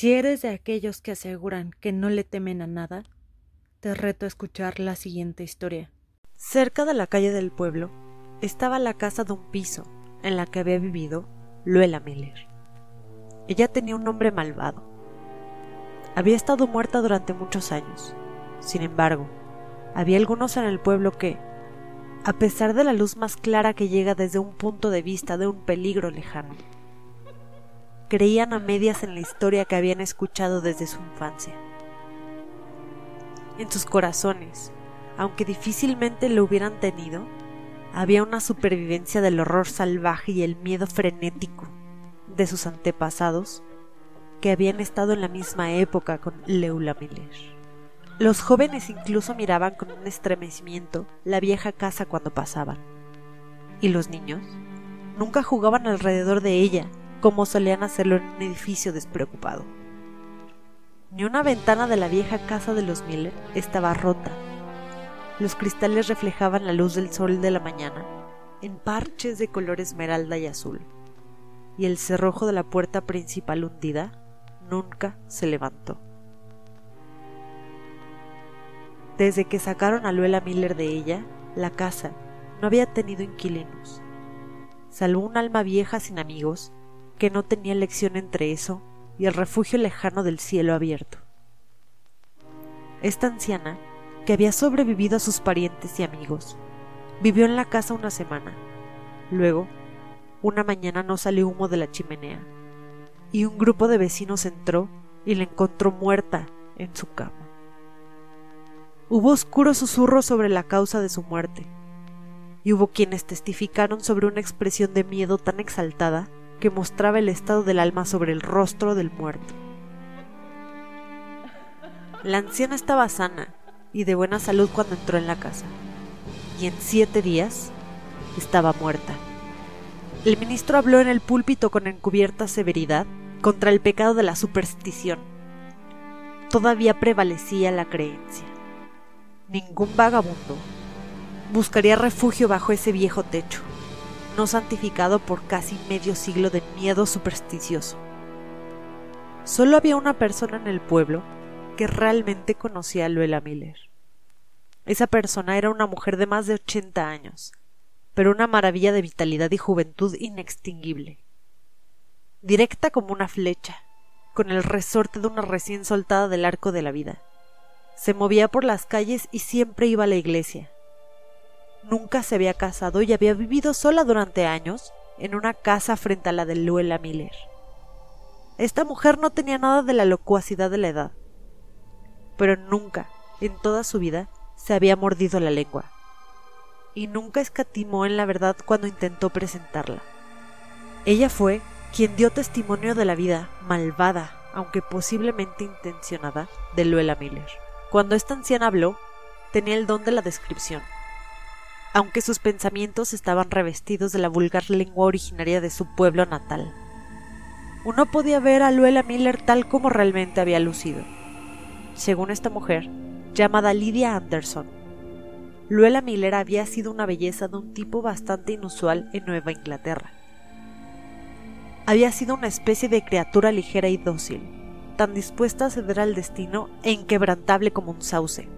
Si eres de aquellos que aseguran que no le temen a nada, te reto a escuchar la siguiente historia. Cerca de la calle del pueblo estaba la casa de un piso en la que había vivido Luela Miller. Ella tenía un nombre malvado. Había estado muerta durante muchos años. Sin embargo, había algunos en el pueblo que, a pesar de la luz más clara que llega desde un punto de vista de un peligro lejano, creían a medias en la historia que habían escuchado desde su infancia. En sus corazones, aunque difícilmente lo hubieran tenido, había una supervivencia del horror salvaje y el miedo frenético de sus antepasados que habían estado en la misma época con Leula Miller. Los jóvenes incluso miraban con un estremecimiento la vieja casa cuando pasaban. Y los niños nunca jugaban alrededor de ella como solían hacerlo en un edificio despreocupado. Ni una ventana de la vieja casa de los Miller estaba rota. Los cristales reflejaban la luz del sol de la mañana en parches de color esmeralda y azul, y el cerrojo de la puerta principal hundida nunca se levantó. Desde que sacaron a Luela Miller de ella, la casa no había tenido inquilinos, salvo un alma vieja sin amigos que no tenía elección entre eso y el refugio lejano del cielo abierto. Esta anciana, que había sobrevivido a sus parientes y amigos, vivió en la casa una semana. Luego, una mañana no salió humo de la chimenea, y un grupo de vecinos entró y la encontró muerta en su cama. Hubo oscuros susurros sobre la causa de su muerte, y hubo quienes testificaron sobre una expresión de miedo tan exaltada que mostraba el estado del alma sobre el rostro del muerto. La anciana estaba sana y de buena salud cuando entró en la casa, y en siete días estaba muerta. El ministro habló en el púlpito con encubierta severidad contra el pecado de la superstición. Todavía prevalecía la creencia ningún vagabundo buscaría refugio bajo ese viejo techo, no santificado por casi medio siglo de miedo supersticioso. Solo había una persona en el pueblo que realmente conocía a Luela Miller. Esa persona era una mujer de más de ochenta años, pero una maravilla de vitalidad y juventud inextinguible. Directa como una flecha, con el resorte de una recién soltada del arco de la vida se movía por las calles y siempre iba a la iglesia. Nunca se había casado y había vivido sola durante años en una casa frente a la de Luela Miller. Esta mujer no tenía nada de la locuacidad de la edad, pero nunca, en toda su vida, se había mordido la lengua, y nunca escatimó en la verdad cuando intentó presentarla. Ella fue quien dio testimonio de la vida malvada, aunque posiblemente intencionada, de Luela Miller. Cuando esta anciana habló, tenía el don de la descripción. Aunque sus pensamientos estaban revestidos de la vulgar lengua originaria de su pueblo natal. Uno podía ver a Luela Miller tal como realmente había lucido. Según esta mujer, llamada Lydia Anderson, Luela Miller había sido una belleza de un tipo bastante inusual en Nueva Inglaterra. Había sido una especie de criatura ligera y dócil, tan dispuesta a ceder al destino e inquebrantable como un sauce.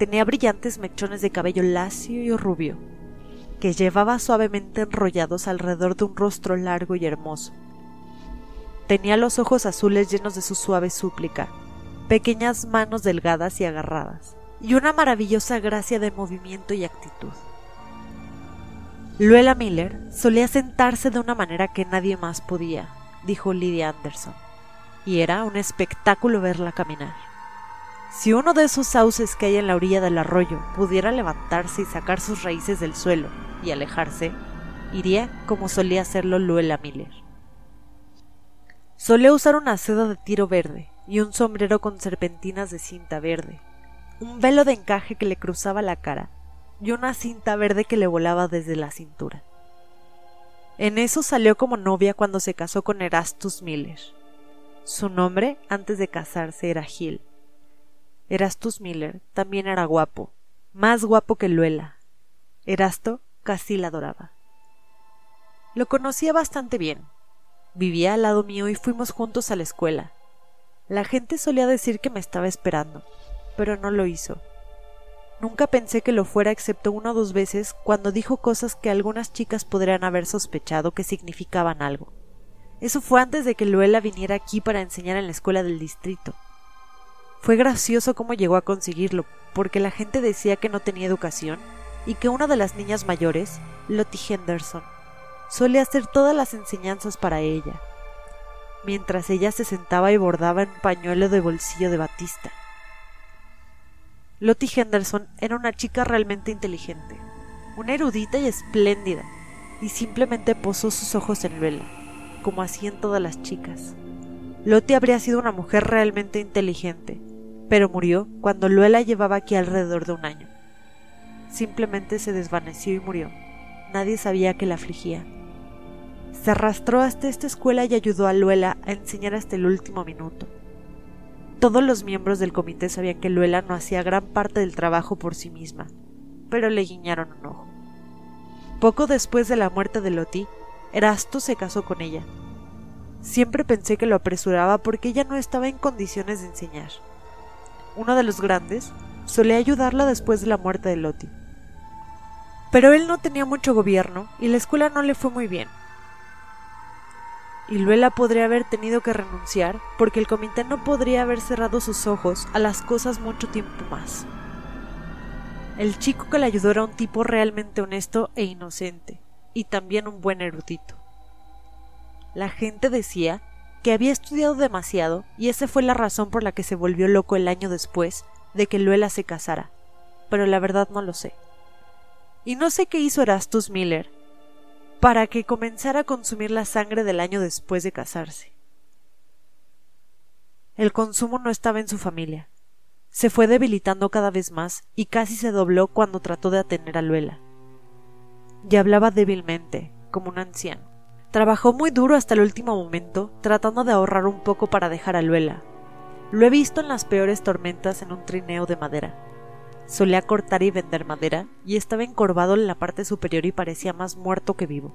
Tenía brillantes mechones de cabello lacio y rubio, que llevaba suavemente enrollados alrededor de un rostro largo y hermoso. Tenía los ojos azules llenos de su suave súplica, pequeñas manos delgadas y agarradas, y una maravillosa gracia de movimiento y actitud. Luela Miller solía sentarse de una manera que nadie más podía, dijo Lydia Anderson y era un espectáculo verla caminar. Si uno de esos sauces que hay en la orilla del arroyo pudiera levantarse y sacar sus raíces del suelo y alejarse, iría como solía hacerlo Luela Miller. Solía usar una seda de tiro verde y un sombrero con serpentinas de cinta verde, un velo de encaje que le cruzaba la cara y una cinta verde que le volaba desde la cintura. En eso salió como novia cuando se casó con Erastus Miller. Su nombre antes de casarse era Gil. Erastus Miller también era guapo, más guapo que Luela. Erasto casi la adoraba. Lo conocía bastante bien. Vivía al lado mío y fuimos juntos a la escuela, La gente solía decir que me estaba esperando, pero no lo hizo. Nunca pensé que lo fuera excepto una o dos veces cuando dijo cosas que algunas chicas podrían haber sospechado que significaban algo. Eso fue antes de que Luela viniera aquí para enseñar en la escuela del distrito. Fue gracioso cómo llegó a conseguirlo, porque la gente decía que no tenía educación y que una de las niñas mayores, Lottie Henderson, solía hacer todas las enseñanzas para ella, mientras ella se sentaba y bordaba en un pañuelo de bolsillo de batista. Lottie Henderson era una chica realmente inteligente, una erudita y espléndida, y simplemente posó sus ojos en Luela, como hacían todas las chicas. Lottie habría sido una mujer realmente inteligente, pero murió cuando Luela llevaba aquí alrededor de un año. Simplemente se desvaneció y murió. Nadie sabía que la afligía. Se arrastró hasta esta escuela y ayudó a Luela a enseñar hasta el último minuto. Todos los miembros del comité sabían que Luela no hacía gran parte del trabajo por sí misma, pero le guiñaron un ojo. Poco después de la muerte de Loti, Erasto se casó con ella. Siempre pensé que lo apresuraba porque ella no estaba en condiciones de enseñar. Uno de los grandes solía ayudarla después de la muerte de Loti. Pero él no tenía mucho gobierno y la escuela no le fue muy bien y Luela podría haber tenido que renunciar porque el comité no podría haber cerrado sus ojos a las cosas mucho tiempo más. El chico que le ayudó era un tipo realmente honesto e inocente, y también un buen erudito. La gente decía que había estudiado demasiado y esa fue la razón por la que se volvió loco el año después de que Luela se casara, pero la verdad no lo sé. Y no sé qué hizo Erastus Miller, para que comenzara a consumir la sangre del año después de casarse. El consumo no estaba en su familia. Se fue debilitando cada vez más y casi se dobló cuando trató de atener a Luela. Ya hablaba débilmente, como un anciano. Trabajó muy duro hasta el último momento, tratando de ahorrar un poco para dejar a Luela. Lo he visto en las peores tormentas en un trineo de madera. Solía cortar y vender madera, y estaba encorvado en la parte superior y parecía más muerto que vivo.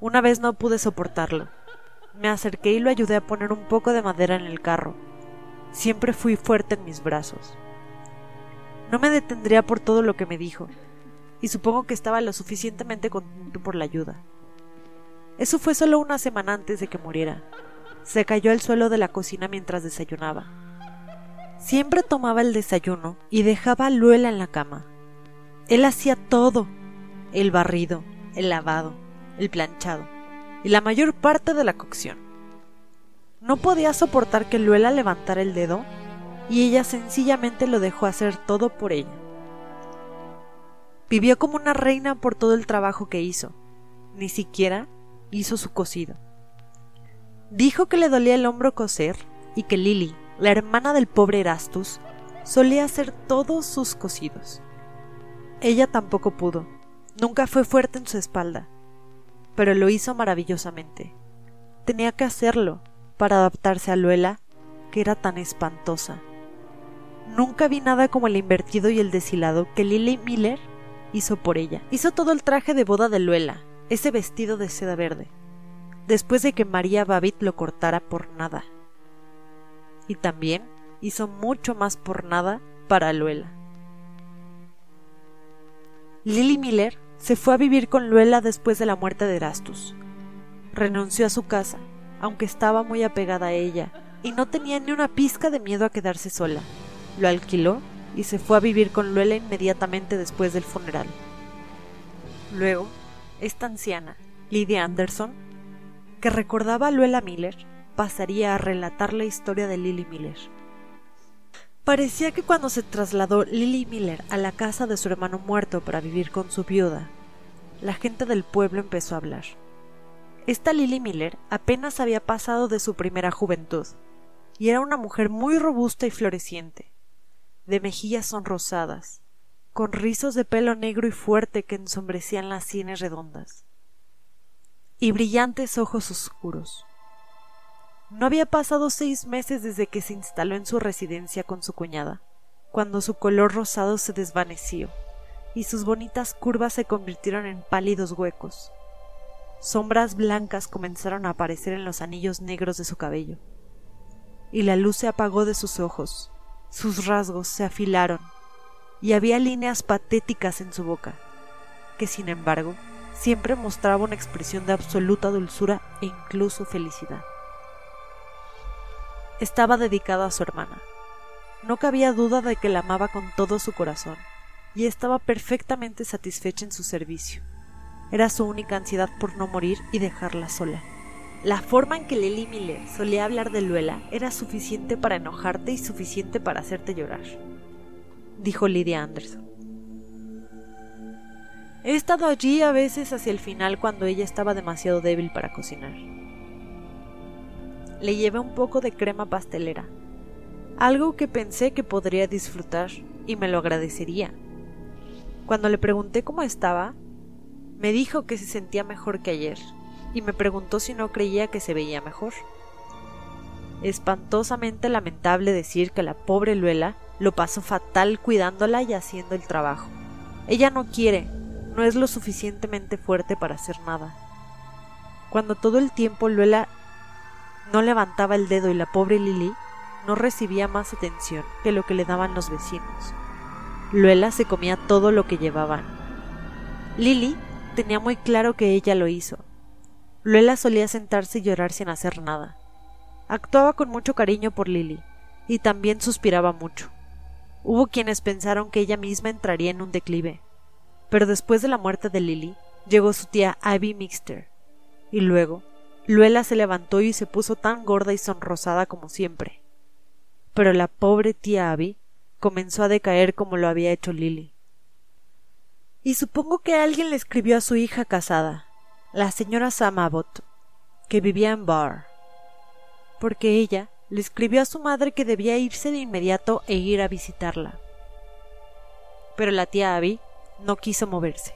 Una vez no pude soportarlo. Me acerqué y lo ayudé a poner un poco de madera en el carro. Siempre fui fuerte en mis brazos. No me detendría por todo lo que me dijo, y supongo que estaba lo suficientemente contento por la ayuda. Eso fue solo una semana antes de que muriera. Se cayó al suelo de la cocina mientras desayunaba. Siempre tomaba el desayuno y dejaba a Luela en la cama. Él hacía todo, el barrido, el lavado, el planchado y la mayor parte de la cocción. No podía soportar que Luela levantara el dedo y ella sencillamente lo dejó hacer todo por ella. Vivió como una reina por todo el trabajo que hizo. Ni siquiera hizo su cocido. Dijo que le dolía el hombro coser y que Lily, la hermana del pobre Erastus, solía hacer todos sus cosidos. Ella tampoco pudo, nunca fue fuerte en su espalda, pero lo hizo maravillosamente. Tenía que hacerlo para adaptarse a Luela, que era tan espantosa. Nunca vi nada como el invertido y el deshilado que Lily Miller hizo por ella. Hizo todo el traje de boda de Luela, ese vestido de seda verde, después de que María Babbitt lo cortara por nada y también hizo mucho más por nada para Luela. Lily Miller se fue a vivir con Luela después de la muerte de Erastus. Renunció a su casa, aunque estaba muy apegada a ella, y no tenía ni una pizca de miedo a quedarse sola. Lo alquiló y se fue a vivir con Luela inmediatamente después del funeral. Luego, esta anciana, Lydia Anderson, que recordaba a Luela Miller, pasaría a relatar la historia de Lily Miller. Parecía que cuando se trasladó Lily Miller a la casa de su hermano muerto para vivir con su viuda, la gente del pueblo empezó a hablar. Esta Lily Miller apenas había pasado de su primera juventud, y era una mujer muy robusta y floreciente, de mejillas sonrosadas, con rizos de pelo negro y fuerte que ensombrecían las sienes redondas, y brillantes ojos oscuros. No había pasado seis meses desde que se instaló en su residencia con su cuñada, cuando su color rosado se desvaneció y sus bonitas curvas se convirtieron en pálidos huecos. Sombras blancas comenzaron a aparecer en los anillos negros de su cabello. y la luz se apagó de sus ojos. Sus rasgos se afilaron y había líneas patéticas en su boca, que sin embargo siempre mostraba una expresión de absoluta dulzura e incluso felicidad. Estaba dedicado a su hermana. No cabía duda de que la amaba con todo su corazón, y estaba perfectamente satisfecha en su servicio. Era su única ansiedad por no morir y dejarla sola. La forma en que Lily Miller solía hablar de Luela era suficiente para enojarte y suficiente para hacerte llorar, dijo Lydia Anderson. He estado allí a veces hacia el final cuando ella estaba demasiado débil para cocinar. Le llevé un poco de crema pastelera, algo que pensé que podría disfrutar y me lo agradecería. Cuando le pregunté cómo estaba, me dijo que se sentía mejor que ayer y me preguntó si no creía que se veía mejor. Espantosamente lamentable decir que la pobre Luela lo pasó fatal cuidándola y haciendo el trabajo. Ella no quiere, no es lo suficientemente fuerte para hacer nada. Cuando todo el tiempo Luela no levantaba el dedo y la pobre Lily no recibía más atención que lo que le daban los vecinos. Luela se comía todo lo que llevaban. Lily tenía muy claro que ella lo hizo, Luela solía sentarse y llorar sin hacer nada. Actuaba con mucho cariño por Lily, y también suspiraba mucho. Hubo quienes pensaron que ella misma entraría en un declive, pero después de la muerte de Lily, llegó su tía Abby Mixter, y luego Luela se levantó y se puso tan gorda y sonrosada como siempre. Pero la pobre tía Abby comenzó a decaer como lo había hecho Lily. Y supongo que alguien le escribió a su hija casada, la señora Sam que vivía en Bar, porque ella le escribió a su madre que debía irse de inmediato e ir a visitarla. Pero la tía Abby no quiso moverse.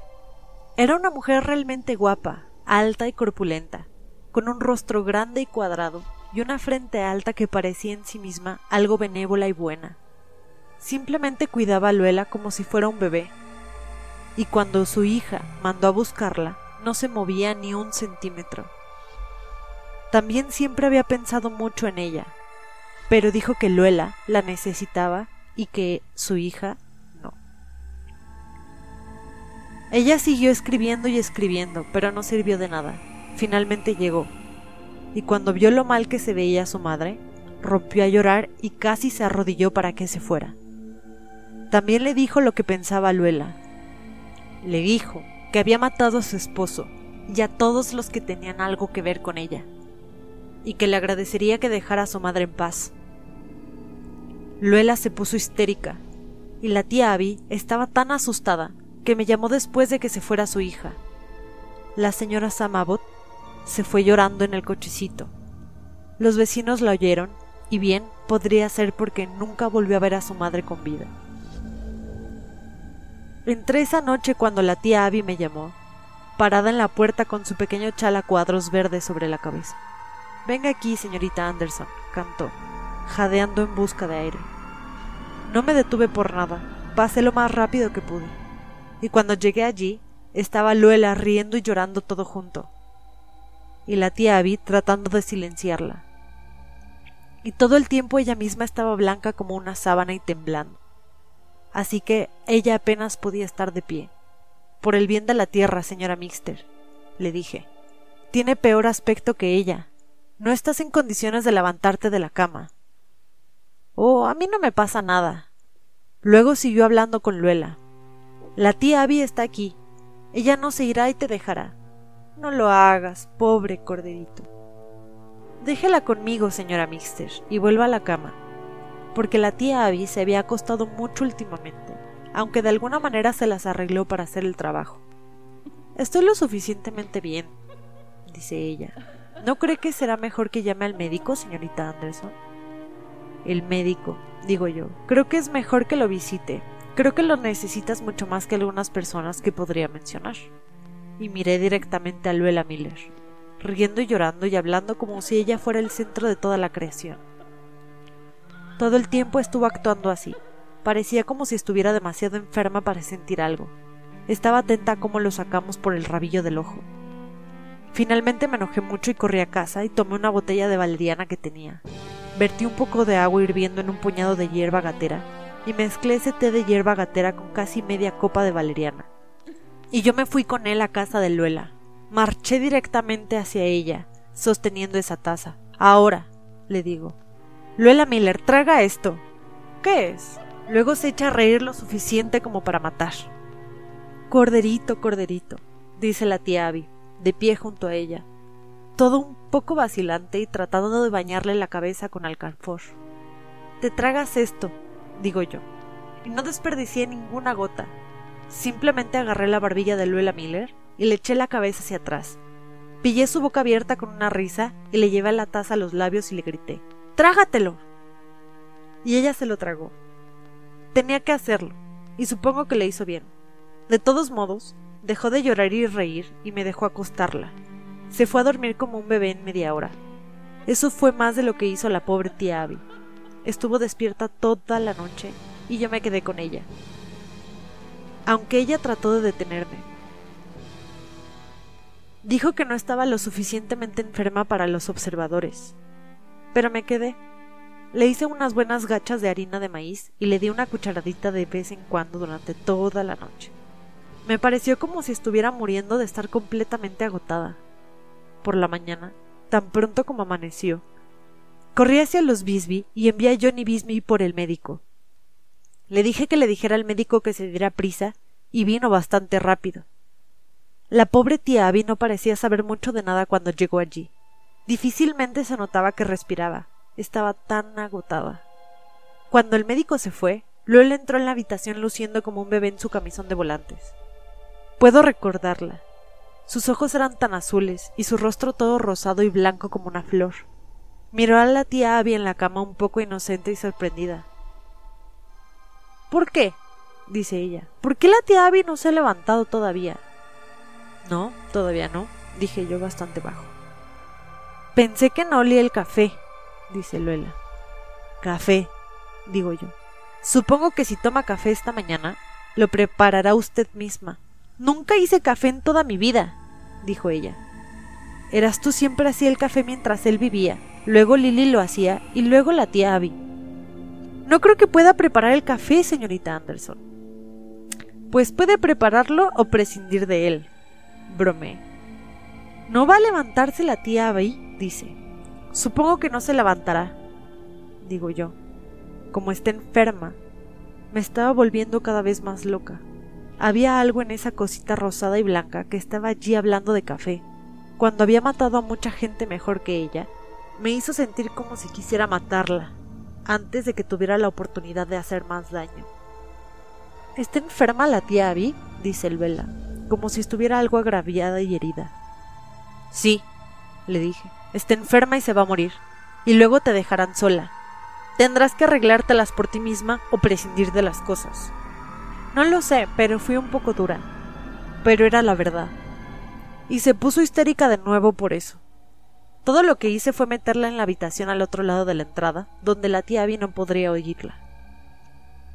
Era una mujer realmente guapa, alta y corpulenta, con un rostro grande y cuadrado y una frente alta que parecía en sí misma algo benévola y buena. Simplemente cuidaba a Luela como si fuera un bebé. Y cuando su hija mandó a buscarla, no se movía ni un centímetro. También siempre había pensado mucho en ella, pero dijo que Luela la necesitaba y que su hija no. Ella siguió escribiendo y escribiendo, pero no sirvió de nada. Finalmente llegó, y cuando vio lo mal que se veía su madre, rompió a llorar y casi se arrodilló para que se fuera. También le dijo lo que pensaba Luela. Le dijo que había matado a su esposo y a todos los que tenían algo que ver con ella, y que le agradecería que dejara a su madre en paz. Luela se puso histérica, y la tía Abby estaba tan asustada que me llamó después de que se fuera su hija. La señora Samabot se fue llorando en el cochecito. Los vecinos la oyeron, y bien podría ser porque nunca volvió a ver a su madre con vida. Entré esa noche cuando la tía Abby me llamó, parada en la puerta con su pequeño chala cuadros verdes sobre la cabeza. Venga aquí, señorita Anderson, cantó, jadeando en busca de aire. No me detuve por nada, pasé lo más rápido que pude. Y cuando llegué allí, estaba Luela riendo y llorando todo junto, y la tía Abby tratando de silenciarla. Y todo el tiempo ella misma estaba blanca como una sábana y temblando así que ella apenas podía estar de pie. Por el bien de la tierra, señora Mixter, le dije. Tiene peor aspecto que ella. No estás en condiciones de levantarte de la cama. Oh, a mí no me pasa nada. Luego siguió hablando con Luela. La tía Abby está aquí. Ella no se irá y te dejará. No lo hagas, pobre corderito. Déjela conmigo, señora Mixter, y vuelva a la cama porque la tía Abby se había acostado mucho últimamente, aunque de alguna manera se las arregló para hacer el trabajo. Estoy lo suficientemente bien, dice ella. ¿No cree que será mejor que llame al médico, señorita Anderson? El médico, digo yo. Creo que es mejor que lo visite. Creo que lo necesitas mucho más que algunas personas que podría mencionar. Y miré directamente a Luela Miller, riendo y llorando y hablando como si ella fuera el centro de toda la creación. Todo el tiempo estuvo actuando así. Parecía como si estuviera demasiado enferma para sentir algo. Estaba atenta a cómo lo sacamos por el rabillo del ojo. Finalmente me enojé mucho y corrí a casa y tomé una botella de valeriana que tenía. Vertí un poco de agua hirviendo en un puñado de hierba gatera y mezclé ese té de hierba gatera con casi media copa de valeriana. Y yo me fui con él a casa de Luela. Marché directamente hacia ella, sosteniendo esa taza. Ahora, le digo. Luela Miller, traga esto. ¿Qué es? Luego se echa a reír lo suficiente como para matar. Corderito, corderito, dice la tía Abby, de pie junto a ella, todo un poco vacilante y tratando de bañarle la cabeza con alcanfor. Te tragas esto, digo yo, y no desperdicié ninguna gota. Simplemente agarré la barbilla de Luela Miller y le eché la cabeza hacia atrás. Pillé su boca abierta con una risa y le llevé la taza a los labios y le grité ¡Trágatelo! Y ella se lo tragó. Tenía que hacerlo, y supongo que le hizo bien. De todos modos, dejó de llorar y reír y me dejó acostarla. Se fue a dormir como un bebé en media hora. Eso fue más de lo que hizo la pobre tía Abby. Estuvo despierta toda la noche y yo me quedé con ella. Aunque ella trató de detenerme. Dijo que no estaba lo suficientemente enferma para los observadores. Pero me quedé. Le hice unas buenas gachas de harina de maíz y le di una cucharadita de vez en cuando durante toda la noche. Me pareció como si estuviera muriendo de estar completamente agotada. Por la mañana, tan pronto como amaneció, corrí hacia los Bisbee y envié a Johnny Bisbee por el médico. Le dije que le dijera al médico que se diera prisa y vino bastante rápido. La pobre tía Abby no parecía saber mucho de nada cuando llegó allí. Difícilmente se notaba que respiraba. Estaba tan agotada. Cuando el médico se fue, Luel entró en la habitación luciendo como un bebé en su camisón de volantes. Puedo recordarla. Sus ojos eran tan azules y su rostro todo rosado y blanco como una flor. Miró a la tía Abby en la cama un poco inocente y sorprendida. ¿Por qué? dice ella. ¿Por qué la tía Abby no se ha levantado todavía? No, todavía no, dije yo bastante bajo. Pensé que no olía el café, dice Luela. Café, digo yo. Supongo que si toma café esta mañana, lo preparará usted misma. Nunca hice café en toda mi vida, dijo ella. Eras tú siempre hacía el café mientras él vivía, luego Lily lo hacía y luego la tía Abby. No creo que pueda preparar el café, señorita Anderson. Pues puede prepararlo o prescindir de él, bromeé. No va a levantarse la tía Abby, dice. Supongo que no se levantará, digo yo. Como está enferma, me estaba volviendo cada vez más loca. Había algo en esa cosita rosada y blanca que estaba allí hablando de café. Cuando había matado a mucha gente mejor que ella, me hizo sentir como si quisiera matarla, antes de que tuviera la oportunidad de hacer más daño. ¿Está enferma la tía Abby? dice el Vela, como si estuviera algo agraviada y herida. Sí, le dije, está enferma y se va a morir, y luego te dejarán sola. Tendrás que arreglártelas por ti misma o prescindir de las cosas. No lo sé, pero fui un poco dura. Pero era la verdad. Y se puso histérica de nuevo por eso. Todo lo que hice fue meterla en la habitación al otro lado de la entrada, donde la tía Abby no podría oírla.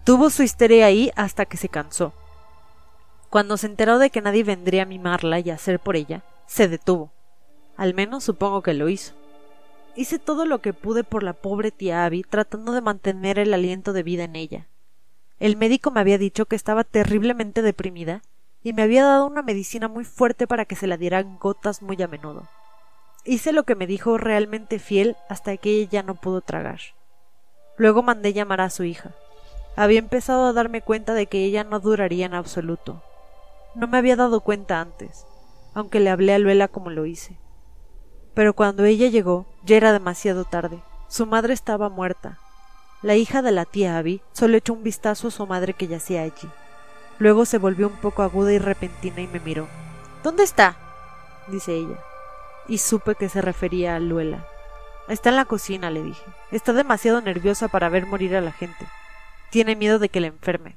Tuvo su histeria ahí hasta que se cansó. Cuando se enteró de que nadie vendría a mimarla y a hacer por ella, se detuvo. Al menos supongo que lo hizo. Hice todo lo que pude por la pobre tía Abby, tratando de mantener el aliento de vida en ella. El médico me había dicho que estaba terriblemente deprimida y me había dado una medicina muy fuerte para que se la dieran gotas muy a menudo. Hice lo que me dijo realmente fiel hasta que ella ya no pudo tragar. Luego mandé llamar a su hija. Había empezado a darme cuenta de que ella no duraría en absoluto. No me había dado cuenta antes, aunque le hablé a Luela como lo hice. Pero cuando ella llegó, ya era demasiado tarde. Su madre estaba muerta, la hija de la tía Abby solo echó un vistazo a su madre que yacía allí. Luego se volvió un poco aguda y repentina y me miró. ¿Dónde está? dice ella. Y supe que se refería a Luela. Está en la cocina, le dije. Está demasiado nerviosa para ver morir a la gente. Tiene miedo de que la enferme.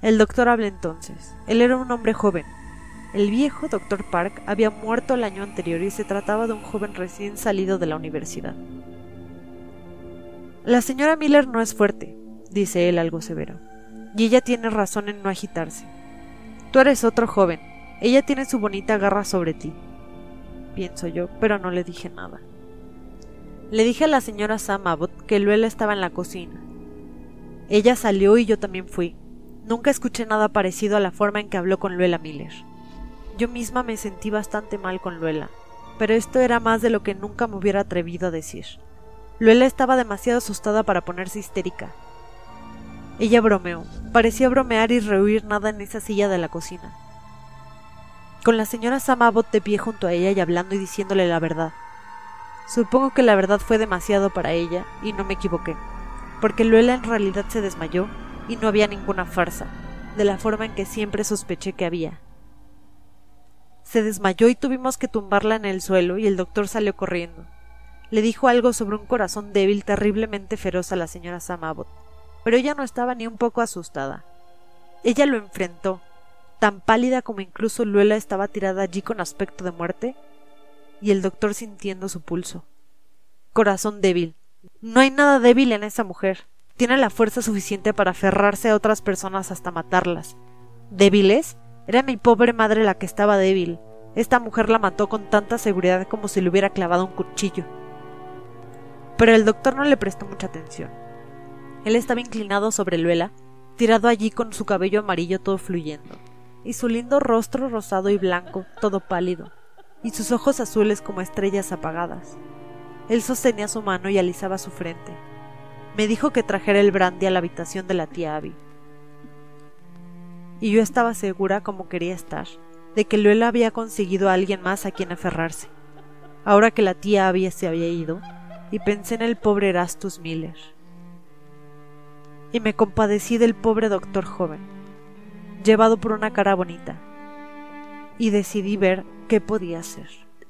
El doctor habla entonces. Él era un hombre joven. El viejo doctor Park había muerto el año anterior y se trataba de un joven recién salido de la universidad. La señora Miller no es fuerte, dice él algo severo, y ella tiene razón en no agitarse. Tú eres otro joven, ella tiene su bonita garra sobre ti. Pienso yo, pero no le dije nada. Le dije a la señora Sam que Luela estaba en la cocina. Ella salió y yo también fui. Nunca escuché nada parecido a la forma en que habló con Luela Miller. Yo misma me sentí bastante mal con Luela, pero esto era más de lo que nunca me hubiera atrevido a decir. Luela estaba demasiado asustada para ponerse histérica. Ella bromeó, parecía bromear y rehuir nada en esa silla de la cocina. Con la señora Sam Abbott de pie junto a ella y hablando y diciéndole la verdad. Supongo que la verdad fue demasiado para ella y no me equivoqué, porque Luela en realidad se desmayó y no había ninguna farsa, de la forma en que siempre sospeché que había. Se desmayó y tuvimos que tumbarla en el suelo y el doctor salió corriendo. Le dijo algo sobre un corazón débil terriblemente feroz a la señora Sam Abbott, pero ella no estaba ni un poco asustada. Ella lo enfrentó, tan pálida como incluso Luela estaba tirada allí con aspecto de muerte, y el doctor sintiendo su pulso. Corazón débil. No hay nada débil en esa mujer. Tiene la fuerza suficiente para aferrarse a otras personas hasta matarlas. ¿Débiles? Era mi pobre madre la que estaba débil. Esta mujer la mató con tanta seguridad como si le hubiera clavado un cuchillo. Pero el doctor no le prestó mucha atención. Él estaba inclinado sobre Luela, tirado allí con su cabello amarillo todo fluyendo, y su lindo rostro rosado y blanco, todo pálido, y sus ojos azules como estrellas apagadas. Él sostenía su mano y alisaba su frente. Me dijo que trajera el brandy a la habitación de la tía Abby. Y yo estaba segura, como quería estar, de que Luela había conseguido a alguien más a quien aferrarse. Ahora que la tía Abby se había ido, y pensé en el pobre Erastus Miller y me compadecí del pobre doctor joven, llevado por una cara bonita, y decidí ver qué podía hacer.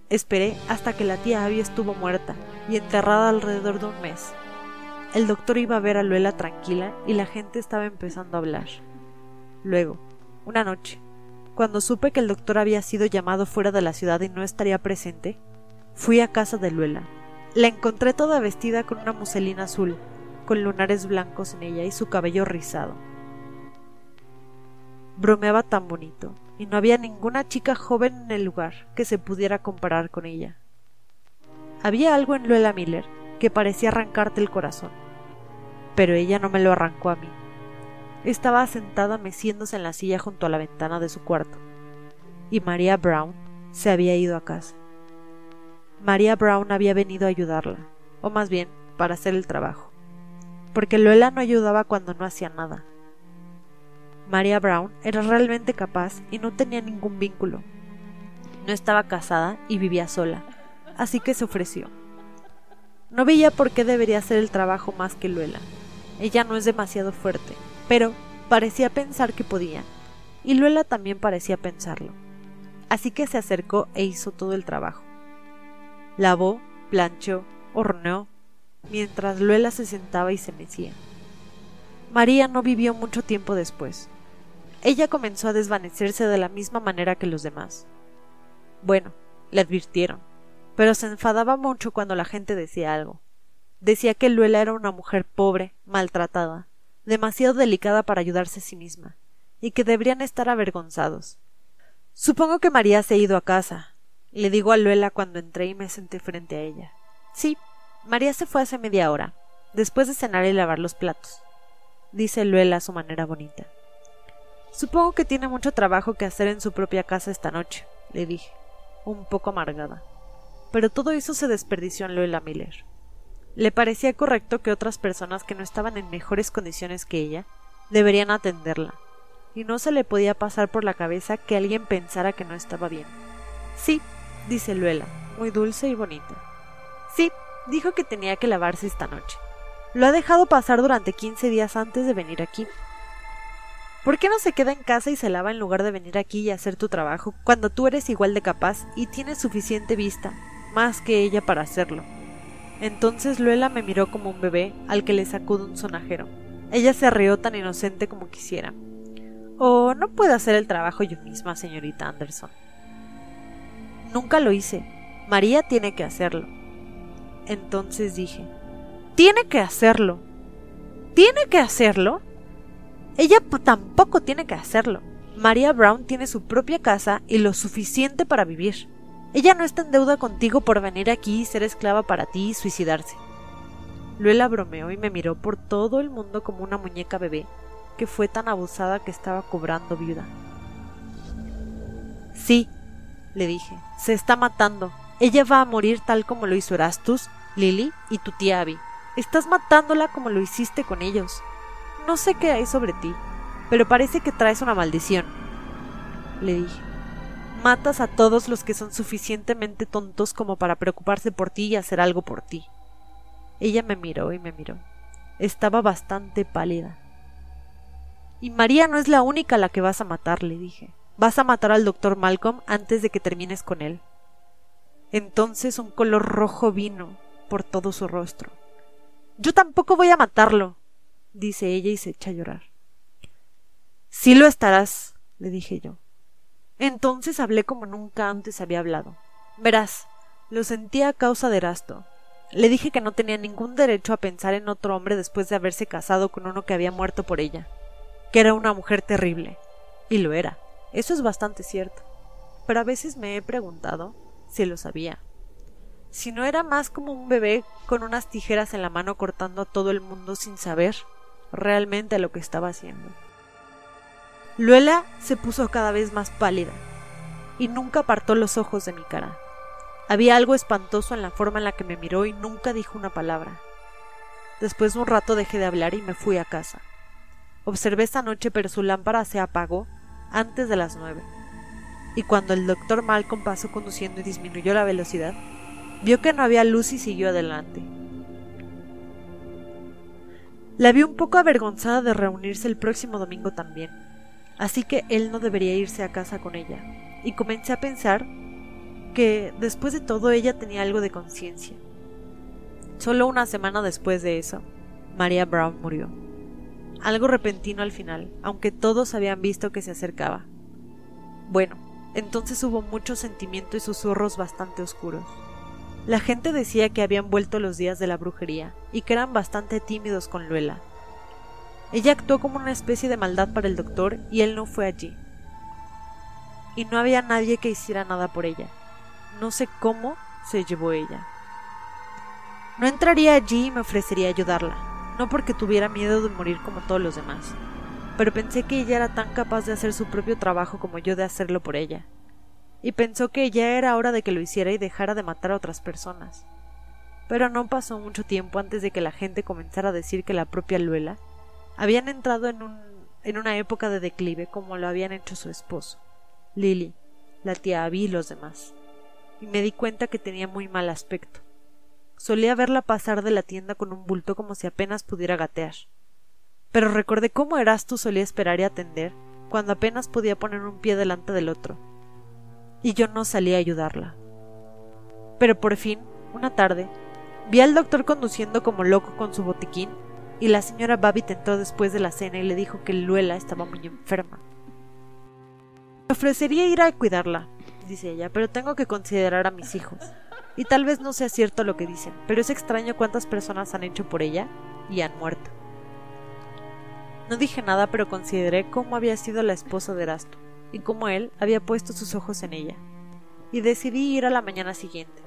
Esperé hasta que la tía Abby estuvo muerta y enterrada alrededor de un mes. El doctor iba a ver a Luela tranquila y la gente estaba empezando a hablar. Luego, una noche, cuando supe que el doctor había sido llamado fuera de la ciudad y no estaría presente, fui a casa de Luela. La encontré toda vestida con una muselina azul, con lunares blancos en ella y su cabello rizado. Bromeaba tan bonito, y no había ninguna chica joven en el lugar que se pudiera comparar con ella. Había algo en Luela Miller que parecía arrancarte el corazón, pero ella no me lo arrancó a mí. Estaba sentada meciéndose en la silla junto a la ventana de su cuarto, y María Brown se había ido a casa. María Brown había venido a ayudarla, o más bien, para hacer el trabajo porque Luela no ayudaba cuando no hacía nada. María Brown era realmente capaz y no tenía ningún vínculo. No estaba casada y vivía sola, así que se ofreció. No veía por qué debería hacer el trabajo más que Luela. Ella no es demasiado fuerte, pero parecía pensar que podía, y Luela también parecía pensarlo. Así que se acercó e hizo todo el trabajo. Lavó, planchó, horneó, mientras Luela se sentaba y se mecía. María no vivió mucho tiempo después. Ella comenzó a desvanecerse de la misma manera que los demás. Bueno, le advirtieron, pero se enfadaba mucho cuando la gente decía algo. Decía que Luela era una mujer pobre, maltratada, demasiado delicada para ayudarse a sí misma, y que deberían estar avergonzados. Supongo que María se ha ido a casa, le digo a Luela cuando entré y me senté frente a ella. Sí, María se fue hace media hora, después de cenar y lavar los platos, dice Luela a su manera bonita. Supongo que tiene mucho trabajo que hacer en su propia casa esta noche, le dije, un poco amargada. Pero todo eso se desperdició en Luela Miller. Le parecía correcto que otras personas que no estaban en mejores condiciones que ella deberían atenderla, y no se le podía pasar por la cabeza que alguien pensara que no estaba bien. Sí, dice Luela, muy dulce y bonita. Sí, dijo que tenía que lavarse esta noche. Lo ha dejado pasar durante 15 días antes de venir aquí. ¿Por qué no se queda en casa y se lava en lugar de venir aquí y hacer tu trabajo cuando tú eres igual de capaz y tienes suficiente vista, más que ella para hacerlo? Entonces Luela me miró como un bebé al que le sacude un sonajero. Ella se rió tan inocente como quisiera. Oh, no puedo hacer el trabajo yo misma, señorita Anderson. Nunca lo hice. María tiene que hacerlo. Entonces dije, tiene que hacerlo. ¿Tiene que hacerlo? Ella tampoco tiene que hacerlo. María Brown tiene su propia casa y lo suficiente para vivir. Ella no está en deuda contigo por venir aquí y ser esclava para ti y suicidarse. Luela bromeó y me miró por todo el mundo como una muñeca bebé que fue tan abusada que estaba cobrando viuda. Sí, le dije, se está matando. Ella va a morir tal como lo hizo Erastus, Lily y tu tía Abby. Estás matándola como lo hiciste con ellos. No sé qué hay sobre ti, pero parece que traes una maldición. Le dije. Matas a todos los que son suficientemente tontos como para preocuparse por ti y hacer algo por ti. Ella me miró y me miró. Estaba bastante pálida. Y María no es la única a la que vas a matar, le dije. Vas a matar al doctor Malcolm antes de que termines con él. Entonces un color rojo vino por todo su rostro. Yo tampoco voy a matarlo, dice ella y se echa a llorar. Sí lo estarás, le dije yo. Entonces hablé como nunca antes había hablado. Verás, lo sentía a causa de Erasto. Le dije que no tenía ningún derecho a pensar en otro hombre después de haberse casado con uno que había muerto por ella, que era una mujer terrible. Y lo era. Eso es bastante cierto. Pero a veces me he preguntado si lo sabía. Si no era más como un bebé con unas tijeras en la mano cortando a todo el mundo sin saber realmente lo que estaba haciendo. Luela se puso cada vez más pálida y nunca apartó los ojos de mi cara. Había algo espantoso en la forma en la que me miró y nunca dijo una palabra. Después de un rato dejé de hablar y me fui a casa. Observé esa noche, pero su lámpara se apagó antes de las nueve. Y cuando el doctor Malcolm pasó conduciendo y disminuyó la velocidad, vio que no había luz y siguió adelante. La vi un poco avergonzada de reunirse el próximo domingo también, así que él no debería irse a casa con ella, y comencé a pensar que después de todo ella tenía algo de conciencia. Solo una semana después de eso, María Brown murió algo repentino al final, aunque todos habían visto que se acercaba. Bueno, entonces hubo mucho sentimiento y susurros bastante oscuros. La gente decía que habían vuelto los días de la brujería y que eran bastante tímidos con Luela. Ella actuó como una especie de maldad para el doctor y él no fue allí. Y no había nadie que hiciera nada por ella. No sé cómo se llevó ella. No entraría allí y me ofrecería ayudarla, no porque tuviera miedo de morir como todos los demás, pero pensé que ella era tan capaz de hacer su propio trabajo como yo de hacerlo por ella, y pensó que ya era hora de que lo hiciera y dejara de matar a otras personas. Pero no pasó mucho tiempo antes de que la gente comenzara a decir que la propia Luela habían entrado en, un, en una época de declive como lo habían hecho su esposo, Lily, la tía Abby y los demás, y me di cuenta que tenía muy mal aspecto Solía verla pasar de la tienda con un bulto como si apenas pudiera gatear. Pero recordé cómo Erasto solía esperar y atender cuando apenas podía poner un pie delante del otro. Y yo no salí a ayudarla. Pero por fin, una tarde, vi al doctor conduciendo como loco con su botiquín y la señora Babbitt entró después de la cena y le dijo que Luela estaba muy enferma. Me ofrecería ir a cuidarla, dice ella, pero tengo que considerar a mis hijos. Y tal vez no sea cierto lo que dicen, pero es extraño cuántas personas han hecho por ella y han muerto. No dije nada, pero consideré cómo había sido la esposa de Erasto y cómo él había puesto sus ojos en ella. Y decidí ir a la mañana siguiente,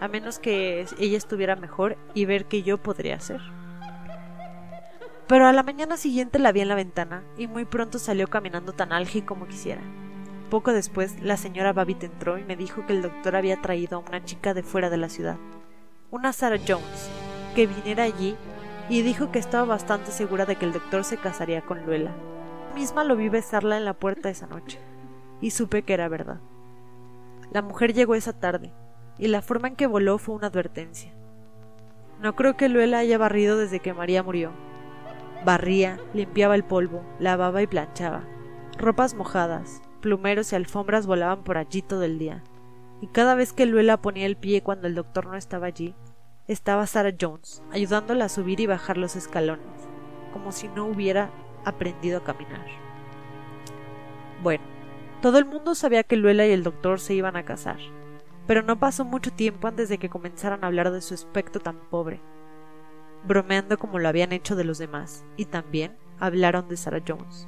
a menos que ella estuviera mejor y ver qué yo podría hacer. Pero a la mañana siguiente la vi en la ventana y muy pronto salió caminando tan álgida como quisiera. Poco después, la señora Babbitt entró y me dijo que el doctor había traído a una chica de fuera de la ciudad, una Sarah Jones, que viniera allí y dijo que estaba bastante segura de que el doctor se casaría con Luela. misma lo vi besarla en la puerta esa noche, y supe que era verdad. La mujer llegó esa tarde, y la forma en que voló fue una advertencia. No creo que Luela haya barrido desde que María murió. Barría, limpiaba el polvo, lavaba y planchaba. Ropas mojadas, plumeros y alfombras volaban por allí todo el día, y cada vez que Luela ponía el pie cuando el doctor no estaba allí, estaba Sarah Jones, ayudándola a subir y bajar los escalones, como si no hubiera aprendido a caminar. Bueno, todo el mundo sabía que Luela y el doctor se iban a casar, pero no pasó mucho tiempo antes de que comenzaran a hablar de su aspecto tan pobre, bromeando como lo habían hecho de los demás, y también hablaron de Sarah Jones.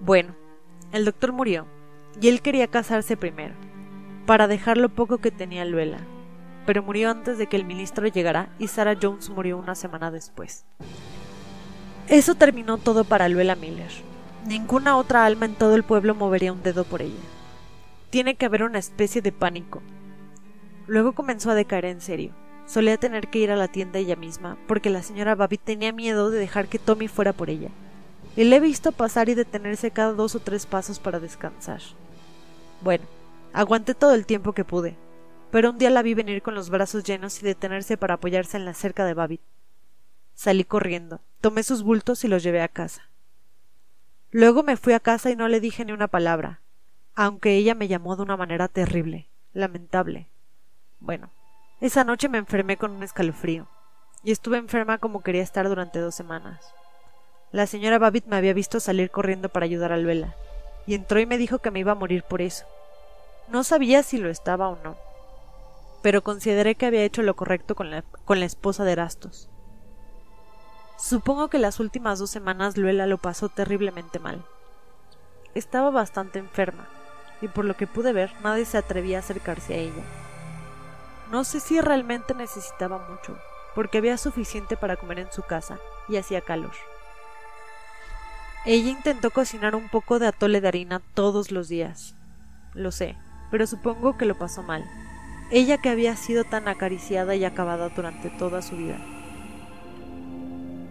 Bueno, el doctor murió, y él quería casarse primero. para dejar lo poco que tenía Luela, pero murió antes de que el ministro llegara y Sarah Jones murió una semana después. Eso terminó todo para Luela Miller. Ninguna otra alma en todo el pueblo movería un dedo por ella. Tiene que haber una especie de pánico. Luego comenzó a decaer en serio. Solía tener que ir a la tienda ella misma, porque la señora Babbitt tenía miedo de dejar que Tommy fuera por ella. Y le he visto pasar y detenerse cada dos o tres pasos para descansar. Bueno, aguanté todo el tiempo que pude, pero un día la vi venir con los brazos llenos y detenerse para apoyarse en la cerca de Babbitt. Salí corriendo, tomé sus bultos y los llevé a casa. Luego me fui a casa y no le dije ni una palabra, aunque ella me llamó de una manera terrible, lamentable. Bueno, esa noche me enfermé con un escalofrío, y estuve enferma como quería estar durante dos semanas. La señora Babbitt me había visto salir corriendo para ayudar a Luela, y entró y me dijo que me iba a morir por eso. No sabía si lo estaba o no, pero consideré que había hecho lo correcto con la, con la esposa de Erastos. Supongo que las últimas dos semanas Luela lo pasó terriblemente mal. Estaba bastante enferma, y por lo que pude ver nadie se atrevía a acercarse a ella. No sé si realmente necesitaba mucho, porque había suficiente para comer en su casa y hacía calor. Ella intentó cocinar un poco de atole de harina todos los días. Lo sé, pero supongo que lo pasó mal. Ella que había sido tan acariciada y acabada durante toda su vida.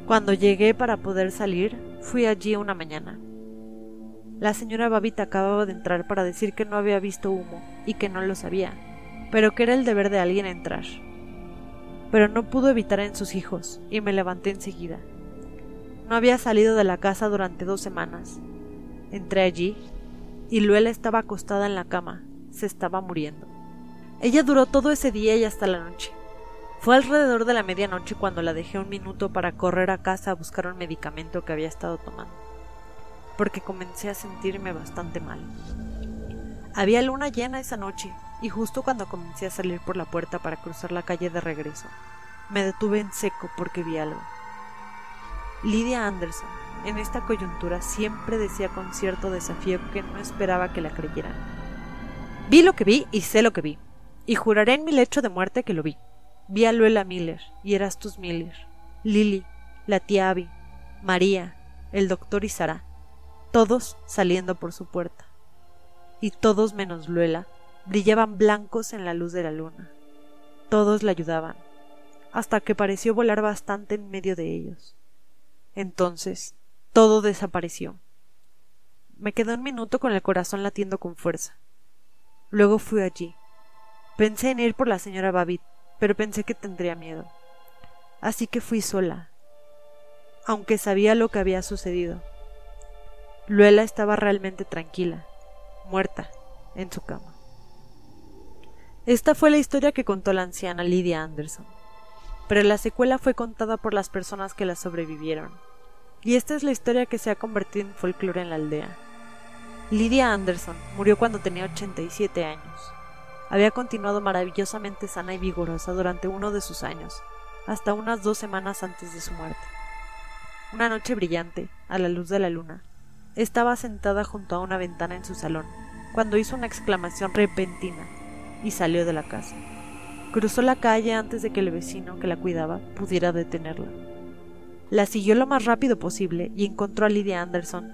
Cuando llegué para poder salir, fui allí una mañana. La señora Babita acababa de entrar para decir que no había visto humo y que no lo sabía, pero que era el deber de alguien entrar. Pero no pudo evitar en sus hijos, y me levanté enseguida. No había salido de la casa durante dos semanas. Entré allí, y Luela estaba acostada en la cama, se estaba muriendo. Ella duró todo ese día y hasta la noche. Fue alrededor de la medianoche cuando la dejé un minuto para correr a casa a buscar un medicamento que había estado tomando, porque comencé a sentirme bastante mal. Había luna llena esa noche y justo cuando comencé a salir por la puerta para cruzar la calle de regreso, me detuve en seco porque vi algo. Lidia Anderson, en esta coyuntura, siempre decía con cierto desafío que no esperaba que la creyeran. Vi lo que vi y sé lo que vi, y juraré en mi lecho de muerte que lo vi. Vi a Luela Miller y Erastus Miller, Lily, la tía Abby, María, el doctor y Sara, todos saliendo por su puerta. Y todos menos Luela brillaban blancos en la luz de la luna. Todos la ayudaban, hasta que pareció volar bastante en medio de ellos. Entonces, todo desapareció. Me quedé un minuto con el corazón latiendo con fuerza. Luego fui allí. Pensé en ir por la señora Babbitt, pero pensé que tendría miedo. Así que fui sola, aunque sabía lo que había sucedido. Luela estaba realmente tranquila, muerta, en su cama. Esta fue la historia que contó la anciana Lydia Anderson, pero la secuela fue contada por las personas que la sobrevivieron, y esta es la historia que se ha convertido en folclore en la aldea. Lydia Anderson murió cuando tenía 87 años. Había continuado maravillosamente sana y vigorosa durante uno de sus años, hasta unas dos semanas antes de su muerte. Una noche brillante, a la luz de la luna, estaba sentada junto a una ventana en su salón, cuando hizo una exclamación repentina y salió de la casa. Cruzó la calle antes de que el vecino que la cuidaba pudiera detenerla. La siguió lo más rápido posible y encontró a Lydia Anderson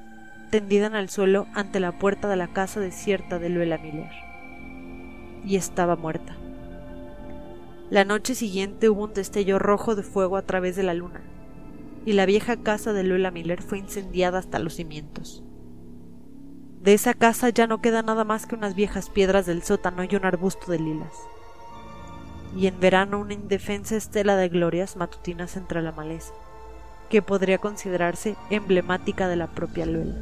tendida en el suelo ante la puerta de la casa desierta de Luela Miller. Y estaba muerta. La noche siguiente hubo un destello rojo de fuego a través de la luna, y la vieja casa de Luela Miller fue incendiada hasta los cimientos. De esa casa ya no queda nada más que unas viejas piedras del sótano y un arbusto de lilas. Y en verano una indefensa estela de glorias matutinas entre la maleza, que podría considerarse emblemática de la propia Luela.